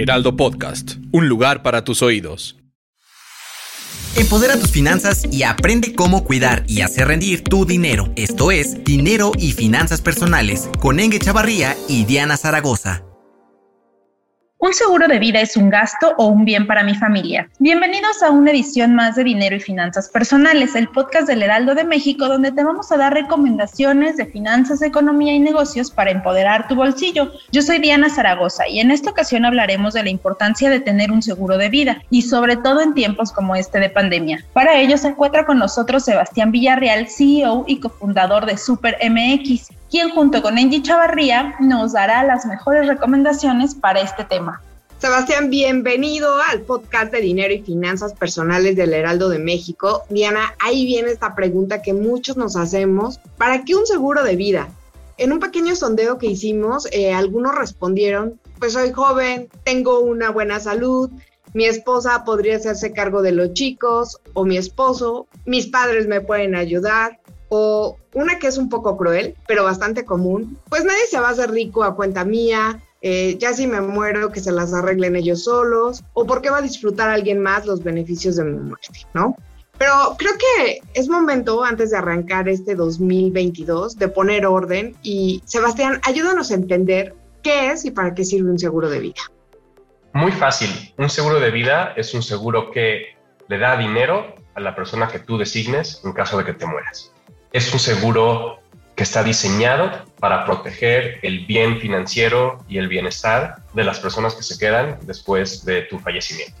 Heraldo Podcast, un lugar para tus oídos. Empodera tus finanzas y aprende cómo cuidar y hacer rendir tu dinero. Esto es Dinero y Finanzas Personales con Enge Chavarría y Diana Zaragoza. ¿Un seguro de vida es un gasto o un bien para mi familia? Bienvenidos a una edición más de Dinero y Finanzas Personales, el podcast del Heraldo de México, donde te vamos a dar recomendaciones de finanzas, economía y negocios para empoderar tu bolsillo. Yo soy Diana Zaragoza y en esta ocasión hablaremos de la importancia de tener un seguro de vida y sobre todo en tiempos como este de pandemia. Para ello se encuentra con nosotros Sebastián Villarreal, CEO y cofundador de Super MX quien junto con Angie Chavarría nos dará las mejores recomendaciones para este tema. Sebastián, bienvenido al podcast de dinero y finanzas personales del Heraldo de México. Diana, ahí viene esta pregunta que muchos nos hacemos. ¿Para qué un seguro de vida? En un pequeño sondeo que hicimos, eh, algunos respondieron, pues soy joven, tengo una buena salud, mi esposa podría hacerse cargo de los chicos o mi esposo, mis padres me pueden ayudar, o una que es un poco cruel, pero bastante común, pues nadie se va a hacer rico a cuenta mía, eh, ya si me muero, que se las arreglen ellos solos, o por qué va a disfrutar alguien más los beneficios de mi muerte, ¿no? Pero creo que es momento, antes de arrancar este 2022, de poner orden y, Sebastián, ayúdanos a entender qué es y para qué sirve un seguro de vida. Muy fácil. Un seguro de vida es un seguro que le da dinero a la persona que tú designes en caso de que te mueras es un seguro que está diseñado para proteger el bien financiero y el bienestar de las personas que se quedan después de tu fallecimiento.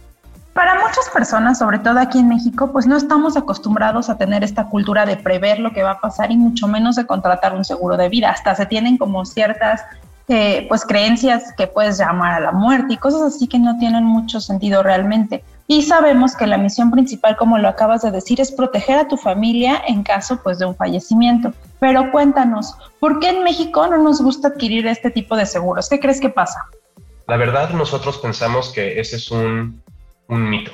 Para muchas personas, sobre todo aquí en México, pues no estamos acostumbrados a tener esta cultura de prever lo que va a pasar y mucho menos de contratar un seguro de vida. Hasta se tienen como ciertas eh, pues creencias que puedes llamar a la muerte y cosas así que no tienen mucho sentido realmente. Y sabemos que la misión principal, como lo acabas de decir, es proteger a tu familia en caso pues de un fallecimiento. Pero cuéntanos, ¿por qué en México no nos gusta adquirir este tipo de seguros? ¿Qué crees que pasa? La verdad, nosotros pensamos que ese es un, un mito.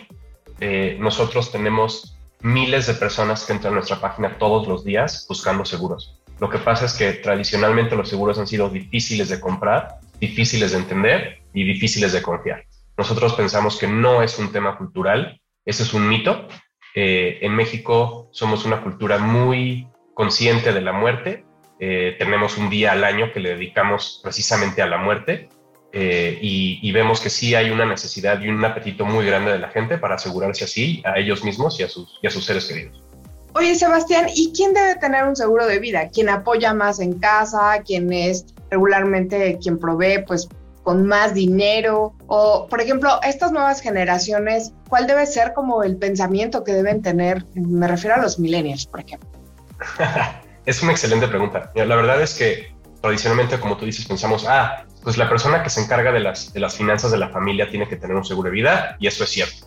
Eh, nosotros tenemos miles de personas que entran a nuestra página todos los días buscando seguros. Lo que pasa es que tradicionalmente los seguros han sido difíciles de comprar, difíciles de entender y difíciles de confiar. Nosotros pensamos que no es un tema cultural, ese es un mito. Eh, en México somos una cultura muy consciente de la muerte. Eh, tenemos un día al año que le dedicamos precisamente a la muerte eh, y, vemos que sí hay una necesidad y un apetito muy grande de la gente para asegurarse así a ellos mismos y a sus, y a sus seres queridos. Oye, Sebastián, ¿y quién debe tener un seguro de vida? ¿Quién apoya más en casa? ¿Quién es regularmente quien provee pues con más dinero? O, por ejemplo, estas nuevas generaciones, ¿cuál debe ser como el pensamiento que deben tener? Me refiero a los millennials, por ejemplo. es una excelente pregunta. La verdad es que tradicionalmente, como tú dices, pensamos, ah, pues la persona que se encarga de las, de las finanzas de la familia tiene que tener un seguro de vida, y eso es cierto.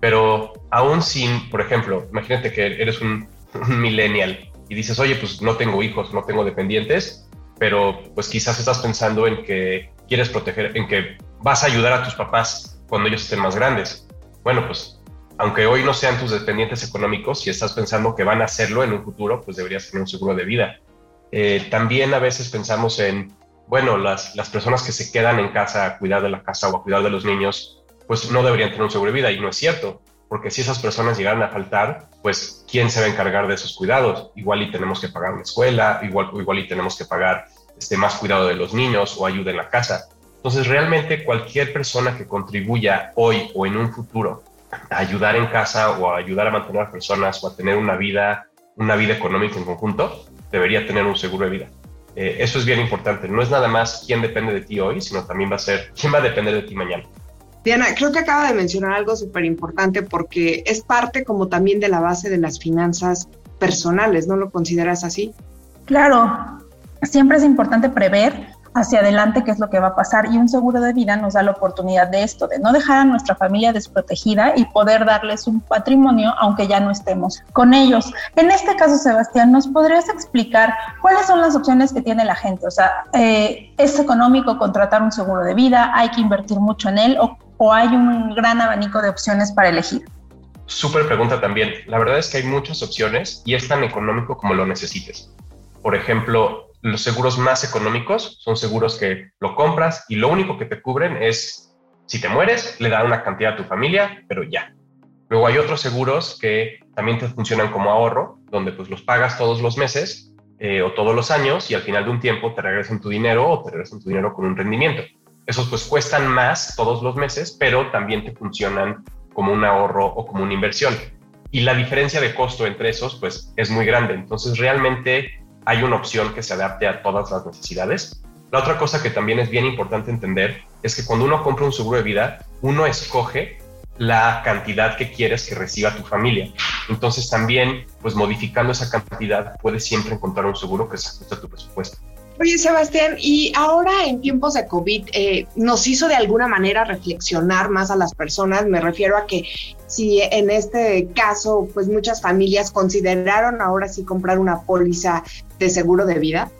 Pero aún sin, por ejemplo, imagínate que eres un, un millennial y dices, oye, pues no tengo hijos, no tengo dependientes, pero pues quizás estás pensando en que quieres proteger, en que vas a ayudar a tus papás cuando ellos estén más grandes. Bueno, pues aunque hoy no sean tus dependientes económicos, si estás pensando que van a hacerlo en un futuro, pues deberías tener un seguro de vida. Eh, también a veces pensamos en, bueno, las, las personas que se quedan en casa a cuidar de la casa o a cuidar de los niños, pues no deberían tener un seguro de vida y no es cierto, porque si esas personas llegaran a faltar, pues ¿quién se va a encargar de esos cuidados? Igual y tenemos que pagar una escuela, igual, igual y tenemos que pagar este, más cuidado de los niños o ayuda en la casa. Entonces, realmente cualquier persona que contribuya hoy o en un futuro a ayudar en casa o a ayudar a mantener a personas o a tener una vida, una vida económica en conjunto, debería tener un seguro de vida. Eh, eso es bien importante. No es nada más quién depende de ti hoy, sino también va a ser quién va a depender de ti mañana. Diana, creo que acaba de mencionar algo súper importante porque es parte como también de la base de las finanzas personales, ¿no lo consideras así? Claro, siempre es importante prever hacia adelante qué es lo que va a pasar y un seguro de vida nos da la oportunidad de esto, de no dejar a nuestra familia desprotegida y poder darles un patrimonio aunque ya no estemos con ellos. En este caso, Sebastián, ¿nos podrías explicar cuáles son las opciones que tiene la gente? O sea, eh, ¿es económico contratar un seguro de vida? ¿Hay que invertir mucho en él o, o hay un gran abanico de opciones para elegir? Súper pregunta también. La verdad es que hay muchas opciones y es tan económico como lo necesites. Por ejemplo, los seguros más económicos son seguros que lo compras y lo único que te cubren es si te mueres, le dan una cantidad a tu familia, pero ya. Luego hay otros seguros que también te funcionan como ahorro, donde pues los pagas todos los meses eh, o todos los años y al final de un tiempo te regresan tu dinero o te regresan tu dinero con un rendimiento. Esos pues cuestan más todos los meses, pero también te funcionan como un ahorro o como una inversión. Y la diferencia de costo entre esos pues es muy grande. Entonces realmente hay una opción que se adapte a todas las necesidades. La otra cosa que también es bien importante entender es que cuando uno compra un seguro de vida, uno escoge la cantidad que quieres que reciba tu familia. Entonces también, pues modificando esa cantidad, puedes siempre encontrar un seguro que se ajuste a tu presupuesto. Oye, Sebastián, y ahora en tiempos de COVID, eh, ¿nos hizo de alguna manera reflexionar más a las personas? Me refiero a que si en este caso, pues muchas familias consideraron ahora sí comprar una póliza de seguro de vida?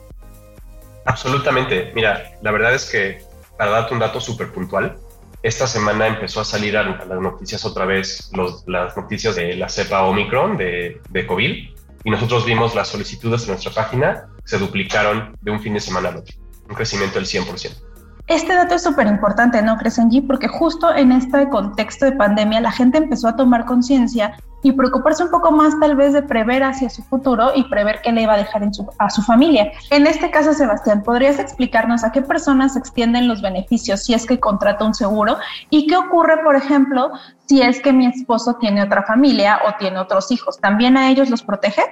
Absolutamente. Mira, la verdad es que para darte un dato súper puntual, esta semana empezó a salir a, las noticias otra vez las noticias de la cepa Omicron de, de COVID y nosotros vimos las solicitudes en nuestra página se duplicaron de un fin de semana al otro, un crecimiento del 100%. Este dato es súper importante, ¿no, Crescenji? Porque justo en este contexto de pandemia la gente empezó a tomar conciencia y preocuparse un poco más tal vez de prever hacia su futuro y prever qué le iba a dejar a su familia. En este caso, Sebastián, ¿podrías explicarnos a qué personas se extienden los beneficios si es que contrata un seguro y qué ocurre, por ejemplo, si es que mi esposo tiene otra familia o tiene otros hijos? ¿También a ellos los protege?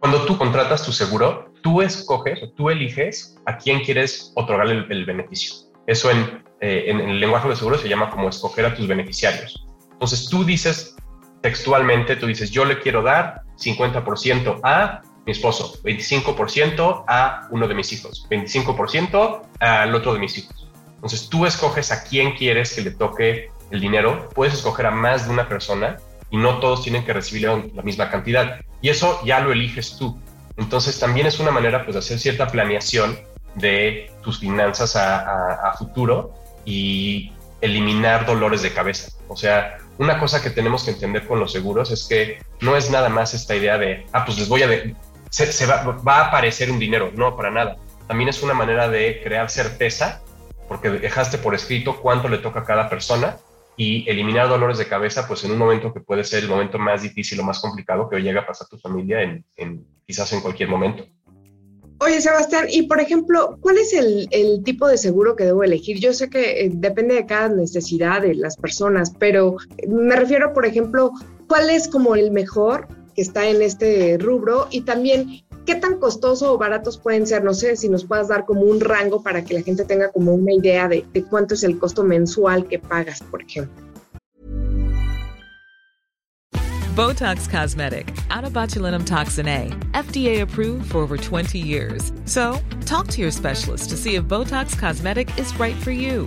Cuando tú contratas tu seguro, tú escoges tú eliges a quién quieres otorgar el, beneficio. Eso en, eh, el lenguaje de seguro se llama como escoger a tus beneficiarios. Entonces tú dices textualmente, tú dices, yo le quiero dar 50% a mi esposo, 25% a uno de mis hijos, 25% al otro de mis hijos. Entonces tú escoges a quién quieres que le toque el dinero, puedes escoger a más de una persona y no todos tienen que recibir la misma cantidad. Y eso ya lo eliges tú. Entonces también es una manera pues, de hacer cierta planeación de tus finanzas a, futuro y eliminar dolores de cabeza. O sea, una cosa que tenemos que entender con los seguros es que no es nada más esta idea de, ah, pues les voy a, de, se, va, va, a aparecer un dinero. No, para nada. También es una manera de crear certeza porque dejaste por escrito cuánto le toca a cada persona y eliminar dolores de cabeza, pues en un momento que puede ser el momento más difícil o más complicado que llega a pasar tu familia en, quizás en cualquier momento. Oye, Sebastián, y por ejemplo, ¿cuál es el, tipo de seguro que debo elegir? Yo sé que eh, depende de cada necesidad de las personas, pero me refiero, por ejemplo, ¿cuál es como el mejor que está en este rubro? Y también, ¿qué tan costoso o baratos pueden ser? No sé si nos puedas dar como un rango para que la gente tenga como una idea de, cuánto es el costo mensual que pagas, por ejemplo. Botox Cosmetic, out of botulinum toxin A, FDA approved for over 20 years. So, talk to your specialist to see if Botox Cosmetic is right for you.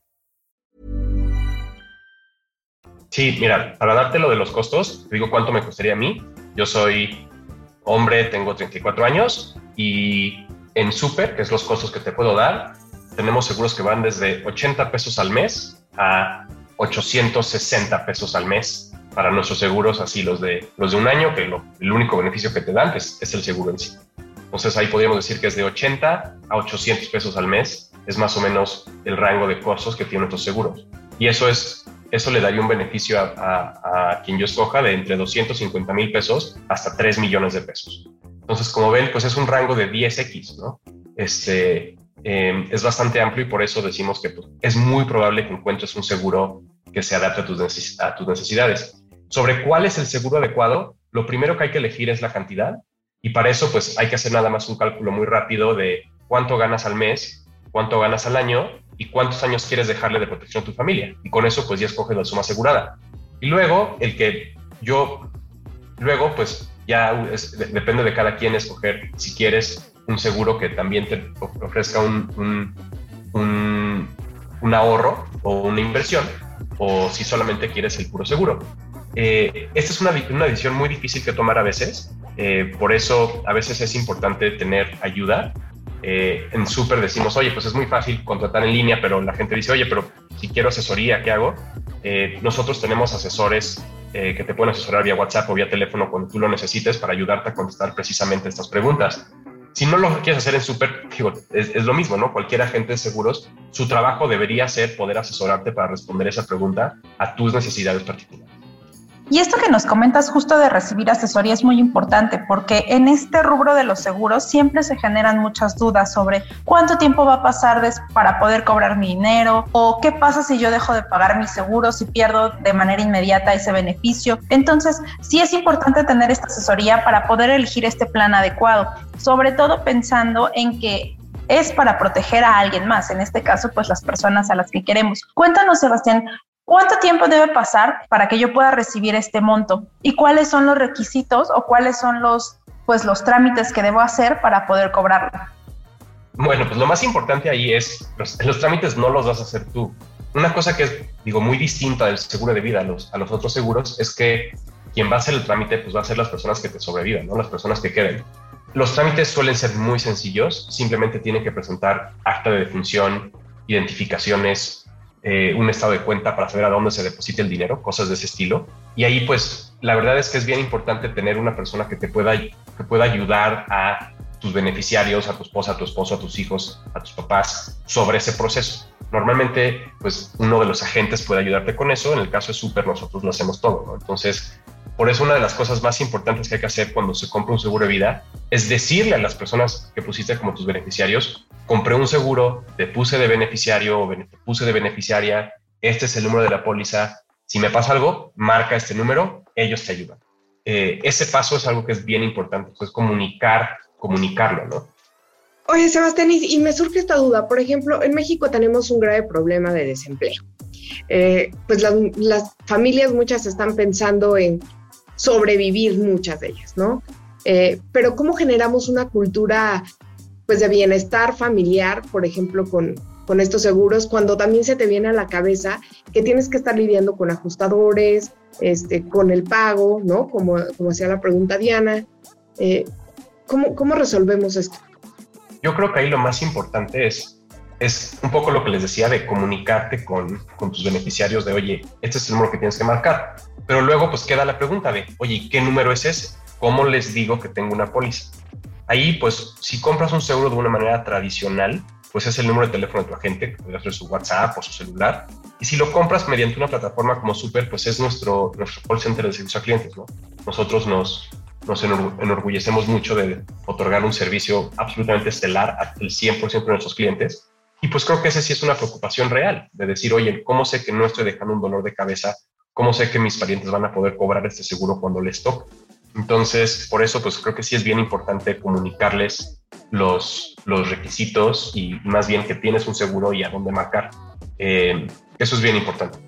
Sí, mira, para darte lo de los costos, te digo cuánto me costaría a mí. Yo soy hombre, tengo 34 años y en Super, que es los costos que te puedo dar, tenemos seguros que van desde 80 pesos al mes a 860 pesos al mes para nuestros seguros, así los de, los de un año, que el único beneficio que te dan es, el seguro en sí. Entonces ahí podríamos decir que es de 80 a 800 pesos al mes, es más o menos el rango de costos que tienen nuestros seguros. Y eso es eso le daría un beneficio a, quien yo escoja de entre 250 mil pesos hasta 3 millones de pesos. Entonces, como ven, pues es un rango de 10x, ¿no? Este, em, es bastante amplio y por eso decimos que pues, es muy probable que encuentres un seguro que se adapte a tus, a tus necesidades. Sobre cuál es el seguro adecuado, lo primero que hay que elegir es la cantidad y para eso pues hay que hacer nada más un cálculo muy rápido de cuánto ganas al mes, cuánto ganas al año y cuántos años quieres dejarle de protección a tu familia. Y con eso pues ya escoges la suma asegurada. Y luego el que yo, luego pues ya depende de cada quien escoger si quieres un seguro que también te ofrezca un, un, un, ahorro o una inversión o si solamente quieres el puro seguro. Eh, esta es una, una, decisión muy difícil que tomar a veces, eh, por eso a veces es importante tener ayuda eh, en súper decimos, oye, pues es muy fácil contratar en línea, pero la gente dice, oye, pero si quiero asesoría, ¿qué hago? Eh, nosotros tenemos asesores eh, que te pueden asesorar vía WhatsApp o vía teléfono cuando tú lo necesites para ayudarte a contestar precisamente estas preguntas. Si no lo quieres hacer en súper, es, es, lo mismo, ¿no? Cualquier agente de seguros, su trabajo debería ser poder asesorarte para responder esa pregunta a tus necesidades particulares. Y esto que nos comentas justo de recibir asesoría es muy importante porque en este rubro de los seguros siempre se generan muchas dudas sobre cuánto tiempo va a pasar para poder cobrar mi dinero o qué pasa si yo dejo de pagar mi seguro, si pierdo de manera inmediata ese beneficio. Entonces, sí es importante tener esta asesoría para poder elegir este plan adecuado, sobre todo pensando en que es para proteger a alguien más, en este caso, pues las personas a las que queremos. Cuéntanos, Sebastián, ¿Cuánto tiempo debe pasar para que yo pueda recibir este monto? ¿Y cuáles son los requisitos o cuáles son los, pues, los trámites que debo hacer para poder cobrarlo? Bueno, pues lo más importante ahí es, los, los trámites no los vas a hacer tú. Una cosa que es, digo, muy distinta del seguro de vida a los, a los otros seguros es que quien va a hacer el trámite, pues va a ser las personas que te sobrevivan, ¿no? Las personas que queden. Los trámites suelen ser muy sencillos, simplemente tienen que presentar acta de defunción, identificaciones, eh, un estado de cuenta para saber a dónde se deposita el dinero, cosas de ese estilo. Y ahí pues la verdad es que es bien importante tener una persona que te pueda, que pueda ayudar a tus beneficiarios, a tu esposa, a tu esposo, a tus hijos, a tus papás sobre ese proceso. Normalmente, pues uno de los agentes puede ayudarte con eso. En el caso de Super, nosotros lo hacemos todo. ¿no? Entonces, por eso una de las cosas más importantes que hay que hacer cuando se compra un seguro de vida es decirle a las personas que pusiste como tus beneficiarios, compré un seguro, te puse de beneficiario o te puse de beneficiaria, este es el número de la póliza, si me pasa algo, marca este número, ellos te ayudan. Eh, ese paso es algo que es bien importante, es comunicar, comunicarlo, ¿no? Oye, Sebastián, y me surge esta duda. Por ejemplo, en México tenemos un grave problema de desempleo. Eh, pues las, las, familias muchas están pensando en sobrevivir, muchas de ellas, ¿no? Eh, pero ¿cómo generamos una cultura pues de bienestar familiar, por ejemplo, con, con estos seguros, cuando también se te viene a la cabeza que tienes que estar lidiando con ajustadores, este, con el pago, ¿no? Como, como hacía la pregunta Diana. Eh, ¿cómo, ¿Cómo resolvemos esto? Yo creo que ahí lo más importante es es un poco lo que les decía de comunicarte con, con, tus beneficiarios de, oye, este es el número que tienes que marcar. Pero luego pues queda la pregunta de, oye, ¿qué número es ese? ¿Cómo les digo que tengo una póliza? Ahí, pues, si compras un seguro de una manera tradicional, pues es el número de teléfono de tu agente, que puede ser su WhatsApp o su celular. Y si lo compras mediante una plataforma como Super, pues es nuestro, nuestro call center de servicio a clientes, ¿no? Nosotros nos, nos enorgullecemos mucho de otorgar un servicio absolutamente estelar al 100% de nuestros clientes. Y pues creo que ese sí es una preocupación real, de decir, oye, ¿cómo sé que no estoy dejando un dolor de cabeza? ¿Cómo sé que mis parientes van a poder cobrar este seguro cuando les toque? Entonces, por eso, pues creo que sí es bien importante comunicarles los, requisitos y más bien que tienes un seguro y a dónde marcar. Eh, eso es bien importante.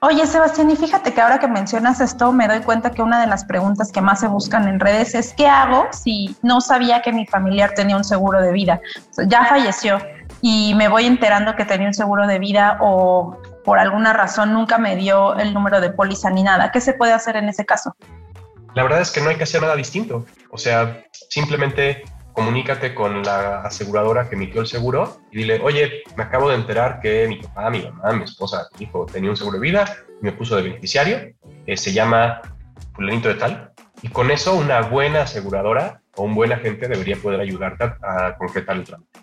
Oye, Sebastián, y fíjate que ahora que mencionas esto, me doy cuenta que una de las preguntas que más se buscan en redes es ¿qué hago si no sabía que mi familiar tenía un seguro de vida? ya falleció y me voy enterando que tenía un seguro de vida o por alguna razón nunca me dio el número de póliza ni nada. ¿Qué se puede hacer en ese caso? La verdad es que no hay que hacer nada distinto. O sea, simplemente comunícate con la aseguradora que emitió el seguro y dile, oye, me acabo de enterar que mi papá, mi mamá, mi esposa, mi hijo tenía un seguro de vida me puso de beneficiario. eh, se llama fulanito de tal, y con eso una buena aseguradora o un buen agente debería poder ayudarte a, concretar el trámite.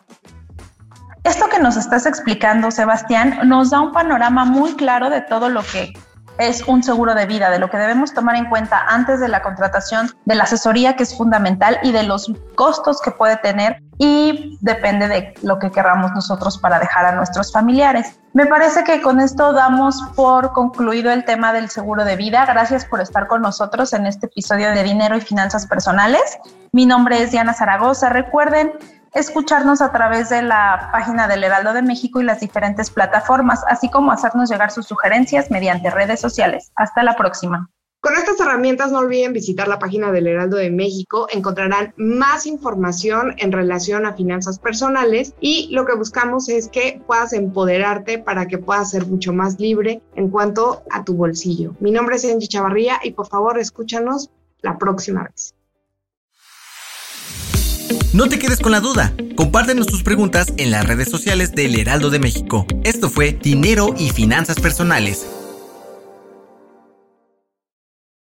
Esto que nos estás explicando, Sebastián, nos da un panorama muy claro de todo lo que es un seguro de vida, de lo que debemos tomar en cuenta antes de la contratación, de la asesoría que es fundamental y de los costos que puede tener y depende de lo que queramos nosotros para dejar a nuestros familiares. Me parece que con esto damos por concluido el tema del seguro de vida. Gracias por estar con nosotros en este episodio de Dinero y Finanzas Personales. Mi nombre es Diana Zaragoza. Recuerden escucharnos a través de la página del Heraldo de México y las diferentes plataformas, así como hacernos llegar sus sugerencias mediante redes sociales. Hasta la próxima. Con estas herramientas no olviden visitar la página del Heraldo de México, encontrarán más información en relación a finanzas personales y lo que buscamos es que puedas empoderarte para que puedas ser mucho más libre en cuanto a tu bolsillo. Mi nombre es Angie Chavarría y por favor escúchanos la próxima vez. No te quedes con la duda. Compártenos tus preguntas en las redes sociales del Heraldo de México. Esto fue Dinero y Finanzas Personales